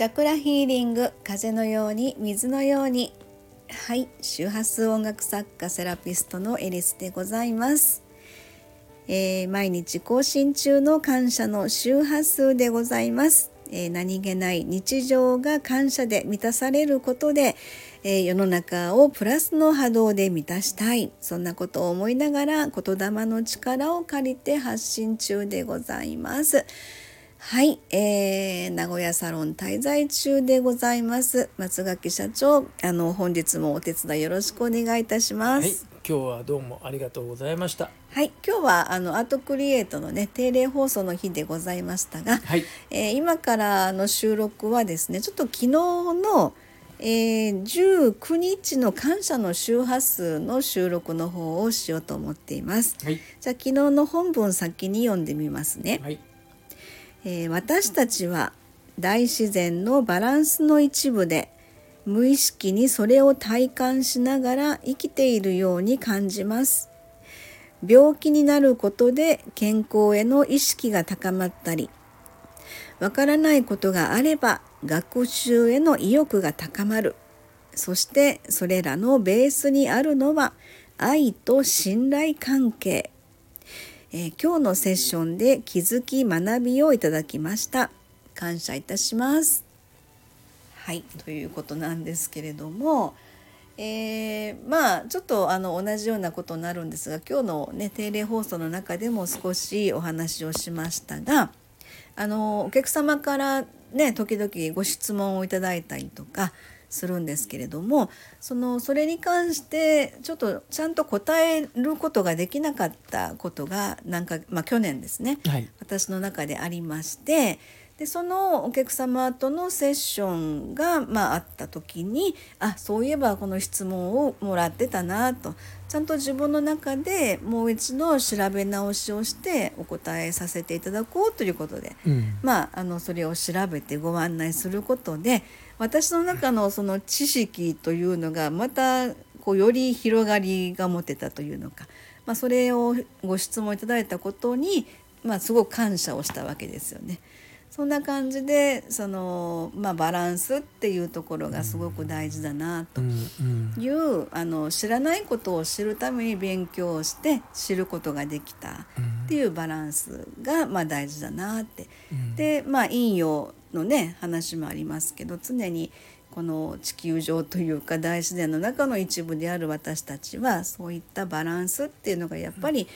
チャクラヒーリング風のように水のように。はい周波数音楽作家セラピストのエリスでございます、えー、毎日更新中の感謝の周波数でございます、えー、何気ない日常が感謝で満たされることで、えー、世の中をプラスの波動で満たしたい。そんなことを思いながら言霊の力を借りて発信中でございます。はい、えー、名古屋サロン滞在中でございます。松垣社長あの本日もお手伝いよろしくお願いいたします、はい、今日はどうもありがとうございました。はい今日はあのアートクリエイトのね定例放送の日でございましたが、はい、えー、今からの収録はですねちょっと昨日のえー、19日の感謝の周波数の収録の方をしようと思っています。はい、じゃあ昨日の本文先に読んでみますね。はいえー、私たちは大自然のバランスの一部で無意識にそれを体感しながら生きているように感じます。病気になることで健康への意識が高まったり、わからないことがあれば学習への意欲が高まる。そしてそれらのベースにあるのは愛と信頼関係。えー、今日のセッションで気づき学びをいただきました。感謝いたします。はいということなんですけれどもえー、まあちょっとあの同じようなことになるんですが今日のね定例放送の中でも少しお話をしましたがあのお客様からね時々ご質問をいただいたりとかするんですけれどもそのそれに関してちょっとちゃんと答えることができなかったことがなんか、まあ、去年ですね、はい、私の中でありましてでそのお客様とのセッションが、まあ、あった時にあそういえばこの質問をもらってたなとちゃんと自分の中でもう一度調べ直しをしてお答えさせていただこうということで、うん、まああのそれを調べてご案内することで私の中のその知識というのがまたこうより広がりが持てたというのか、まあ、それをご質問いただいたことに、まあ、すごく感謝をしたわけですよね。そんな感じでその、まあ、バランスっていうところがすごく大事だなという、うんうん、あの知らないことを知るために勉強をして知ることができたっていうバランスが、まあ、大事だなって。うん、でまあ陰陽のね話もありますけど常にこの地球上というか大自然の中の一部である私たちはそういったバランスっていうのがやっぱり、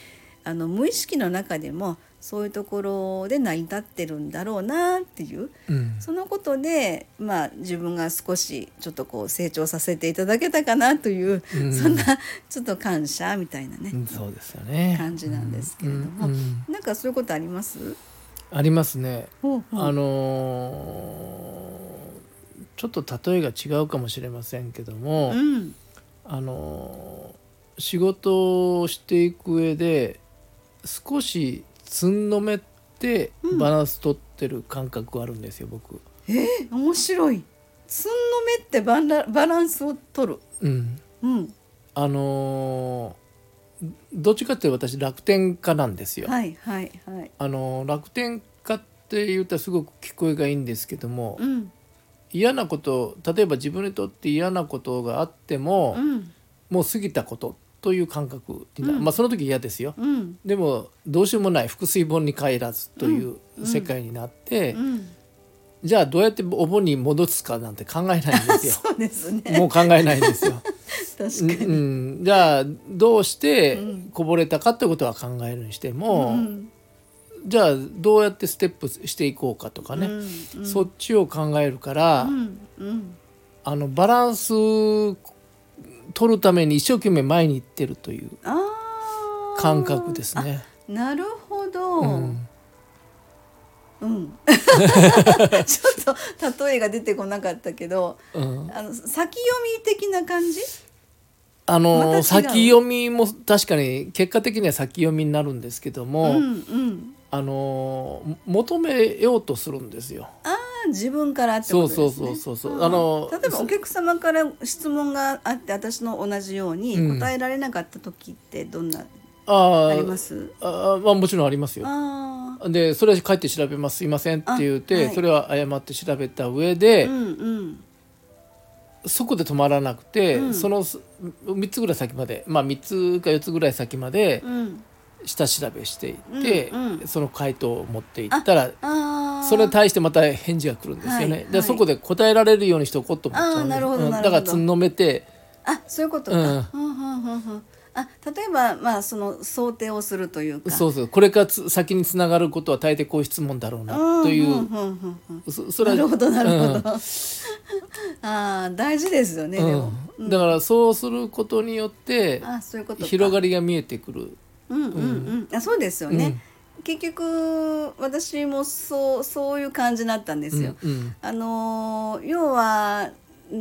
あの無意識の中でもそういうところで成り立ってるんだろうなっていう、うん、そのことで、まあ、自分が少しちょっとこう成長させていただけたかなという、うん、そんなちょっと感謝みたいなね、うん、そうですよね。感じなんですけれども、うん、なんかそういうことあります？ありますね。ほうほうあのー、ちょっと例えが違うかもしれませんけども、あのー、仕事をしていく上で少しつんのめってバランス取ってる感覚があるんですよ、僕。えー、面白い。つんのめってバラバランスを取る。うん。うん。あのー、どっちかって私楽天家なんですよ。はいはいはい。あのー、楽天家って言ったらすごく聞こえがいいんですけども、うん、嫌なこと例えば自分にとって嫌なことがあっても、うん、もう過ぎたことという感覚うん、まあその時嫌ですよ、うん、でもどうしようもない腹水盆に帰らずという世界になって、じゃあどうやってお盆に戻すかなんて考えないんですよ。そうですね。もう考えないんですよ。確かに、うん。じゃあどうしてこぼれたかってことは考えるにしても、うん、じゃあどうやってステップしていこうかとかね、うんうん、そっちを考えるから、うんうん、あのバランス取るために一生懸命前に行ってるという感覚ですね。なるほど。うんうん、ちょっと例えが出てこなかったけど、うん、あの先読み的な感じ？あの先読みも確かに結果的には先読みになるんですけども、うんうん、あの求めようとするんですよ。あ自分からってことですね。そうそうそうそうあの例えばお客様から質問があって私の同じように答えられなかった時ってどんなああります？あ、まあ、もちろんありますよ。でそれは帰って調べますすいませんって言って、はい、それは誤って調べた上で、うんうん、そこで止まらなくて、うん、その3つぐらい先までまあ3つか4つぐらい先まで下調べしていって、うんうん、その回答を持っていったらそれに対してまた返事が来るんですよね。はい、で、そこで答えられるようにしておこうと思っちゃうんでだからつんのめてあそういうことか。うんあ例えばまあその想定をするというか。そうそう。これからつ先につながることは大抵こういう質問だろうなという、それはなるほどなるほど、うん、ああ大事ですよね、うん、だからそうすることによってあそういうこと広がりが見えてくる。うんうんうん、あそうですよね、結局私もそうそういう感じになったんですよ。あの要は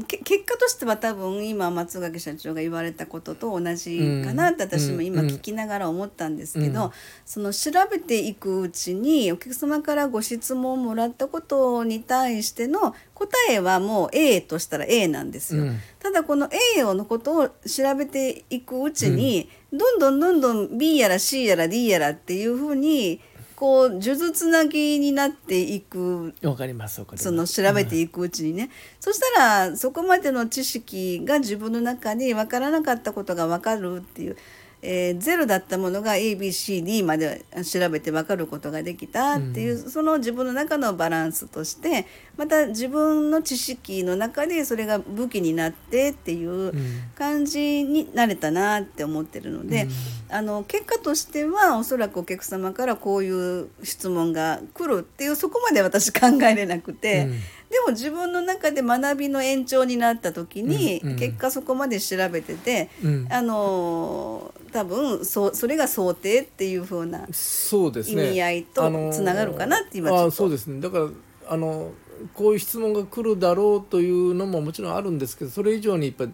結果としては多分今松垣社長が言われたことと同じかなって私も今聞きながら思ったんですけど、その調べていくうちにお客様からご質問をもらったことに対しての答えはもう A としたら A なんですよ。ただこの A のことを調べていくうちに、どんどんどんどん B やら C やら D やらっていうふうにこう数珠つなぎになっていくわかりますその調べていくうちにね、うん、そしたらそこまでの知識が自分の中に分からなかったことが分かるっていうえー、ゼロだったものが ABCD まで調べて分かることができたっていう、うん、その自分の中のバランスとしてまた自分の知識の中でそれが武器になってっていう感じになれたなって思ってるので、うん、あの結果としてはおそらくお客様からこういう質問が来るっていうそこまで私考えれなくて。うんでも自分の中で学びの延長になった時に、結果そこまで調べてて、うん、あの多分そそれが想定っていうふうな意味合いとつながるかなって今ちょっと、あそうですね。だからあのこういう質問が来るだろうというのももちろんあるんですけどそれ以上にやっぱ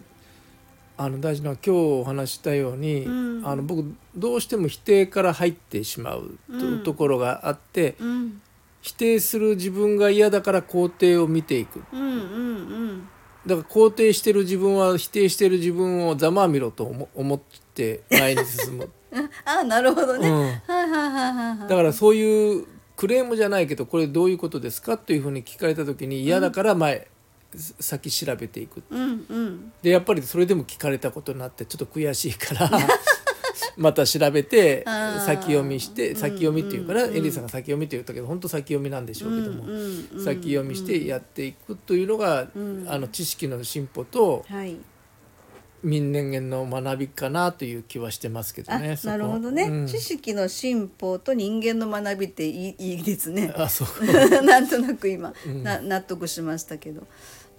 あの大事な今日お話したように、うん、あの僕どうしても否定から入ってしまうと,、ところがあって、うん、否定する自分が嫌だから肯定を見ていく、うんうんうん、だから肯定してる自分は否定してる自分をざまあみろと思って前に進む。あなるほどね、うん、だからそういうクレームじゃないけどこれどういうことですかというふうに聞かれた時に嫌だから前、うん、先調べていく、うんうん、でやっぱりそれでも聞かれたことになってちょっと悔しいから また調べて先読みして先読みっていうから、エリーさんが先読みって言ったけど本当先読みなんでしょうけども、先読みしてやっていくというのが、あの知識の進歩と、民年間の学びかなという気はしてますけどね。なるほどね、うん、知識の進歩と人間の学びっていいいいですね。あそう なんとなく今、うん、な納得しましたけど。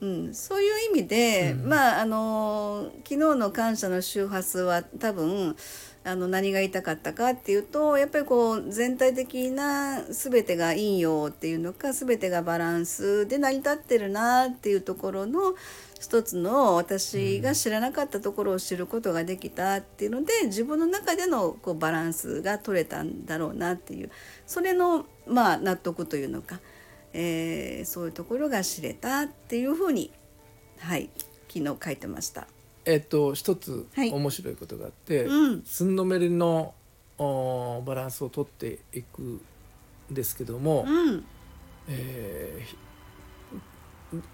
うん、そういう意味で、うん、まああの昨日の感謝の周波数は多分あの何が言いたかったかっていうとやっぱりこう全体的な全てが陰陽っていうのか全てがバランスで成り立ってるなっていうところの一つの私が知らなかったところを知ることができたっていうので自分の中でのこうバランスが取れたんだろうなっていうそれのまあ納得というのか、えー、そういうところが知れたっていうふうにはい昨日書いてました。えっと一つ面白いことがあって、はいうん、すんのめりのバランスをとっていくんですけども、うん、え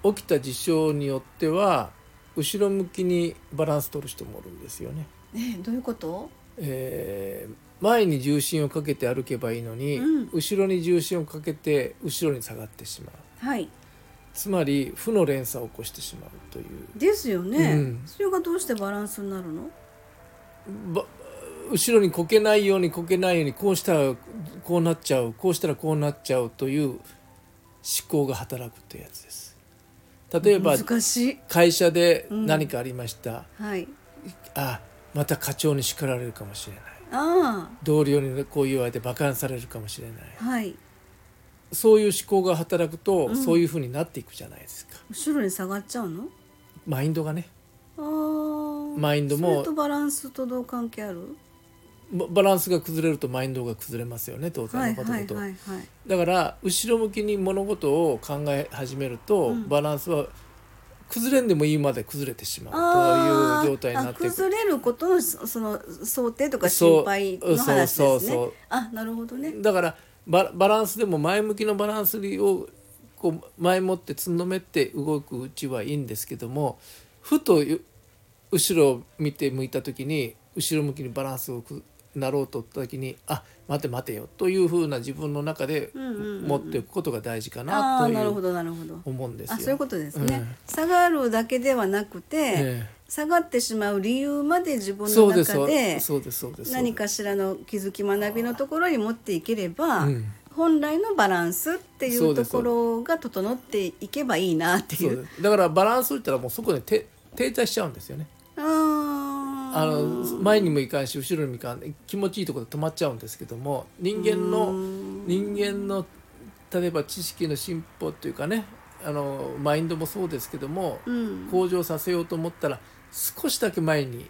ー、起きた事象によっては後ろ向きにバランス取る人もおるんですよね。えどういうこと、えー、前に重心をかけて歩けばいいのに、うん、後ろに重心をかけて後ろに下がってしまう。はい。つまり負の連鎖を起こしてしまうという。ですよね、うん、それがどうしてバランスになるの？後ろにこけないようにこけないようにこうしたらこうなっちゃうこうしたらこうなっちゃうという思考が働くというやつです。例えば会社で何かありました、うん、はい、あまた課長に叱られるかもしれない。あ同僚にこう言われて馬鹿にされるかもしれない、はい。そういう思考が働くと、そういうふうになっていくじゃないですか。後ろに下がっちゃうの？マインドがね。あマインドもそれとバランスとどう関係ある？バランスが崩れるとマインドが崩れますよね当然のことと、だから後ろ向きに物事を考え始めると、うん、バランスは崩れんでもいいまで崩れてしまうという状態になって崩れることのその想定とか心配の話ですね。そうそうそうあなるほどね。だからババランスでも前向きのバランスをこう前もってつんのめって動くうちはいいんですけどもふと後ろを見て向いた時に後ろ向きにバランスをなろうとった時にあ待て待てよというふうな自分の中で持っていくことが大事かなという思うんですよ。そういうことですね、うん、下がるだけではなくて、えー、下がってしまう理由まで自分の中で何かしらの気づき学びのところに持っていければ、うん、本来のバランスっていうところが整っていけばいいなっていう。だからバランスといったらもうそこで停滞しちゃうんですよね。あの前にもいかんし後ろにもいかん気持ちいいところで止まっちゃうんですけども人間の人間の例えば知識の進歩というかねあのマインドもそうですけども、うん、向上させようと思ったら少しだけ前に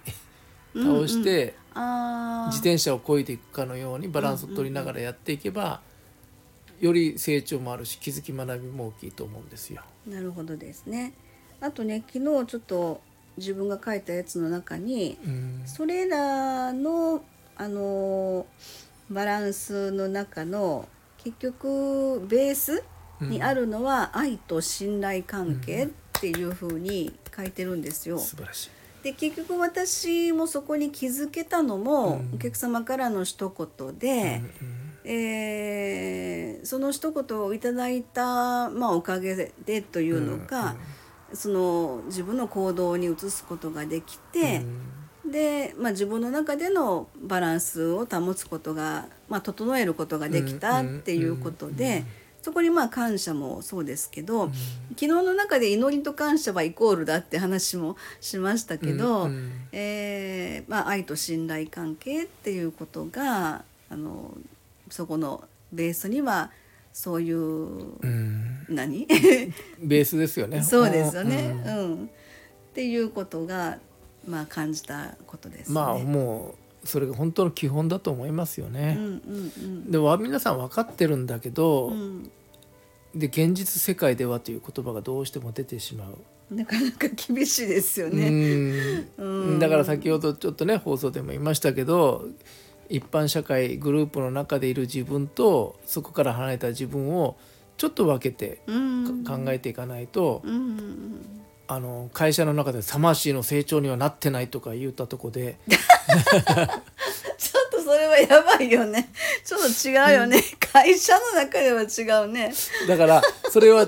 倒して、うんうん、自転車をこいでいくかのようにバランスを取りながらやっていけば、より成長もあるし気づき学びも大きいと思うんですよ。なるほどですね。あとね昨日ちょっと自分が書いたやつの中に、うん、それらのあのバランスの中の結局ベースにあるのは愛と信頼関係っていうふうに書いてるんですよ。素晴らしい。で結局私もそこに気づけたのも、お客様からの一言で、うん、えー、その一言をいただいた、まあ、おかげでというのか、うんうんその自分の行動に移すことができて、うん、で、まあ、自分の中でのバランスを保つことが、まあ、整えることができたっていうことで。そこにまあ感謝もそうですけど、うん、昨日の中で祈りと感謝はイコールだって話もしましたけど、うんうん、えー、まあ、愛と信頼関係っていうことがあのそこのベースにはそういう、うん、何？ベースですよね。そうですよね、うん、うん、っていうことがまあ感じたことです、ね、まあもうそれが本当の基本だと思いますよね。うんうんうん、でも皆さん分かってるんだけど、うん、で現実世界ではという言葉がどうしても出てしまう。なかなか厳しいですよね。うん、だから先ほどちょっとね放送でも言いましたけど一般社会グループの中でいる自分とそこから離れた自分をちょっと分けて考えていかないと、あの会社の中で魂の成長にはなってないとか言ったとこで。ちょっとそれはやばいよね。ちょっと違うよね、会社の中では違うね。だからそれは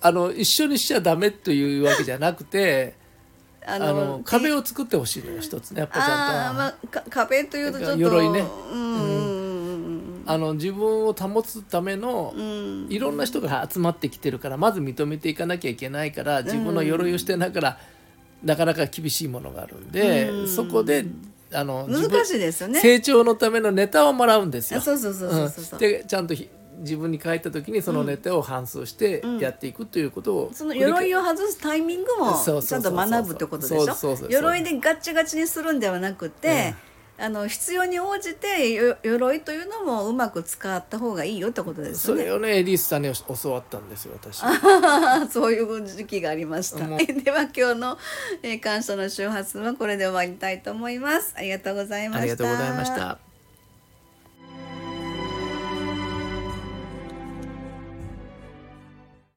あの一緒にしちゃダメというわけじゃなくてあの壁を作ってほしいのよ一つねやっぱちゃんと。まあ、壁というとちょっと鎧ね。あの自分を保つための、いろんな人が集まってきてるからまず認めていかなきゃいけないから自分の鎧をしてながら、なかなか厳しいものがあるんで、そこであの難しいですよね。成長のためのネタをもらうんですよ。そうそうそうそうそう、でちゃんと自分に書いた時にそのネタを反数してやっていくということを、うん、その鎧を外すタイミングもちゃんと学ぶってことでしょ？鎧でガッチガチにするんではなくて、うん、あの必要に応じて鎧というのもうまく使った方がいいよってことですね。それをね。エリスさんに教わったんですよ私。そういう時期がありました。では今日の、えー、感謝の周波数はこれで終わりたいと思います。ありがとうございました。ありがとうございました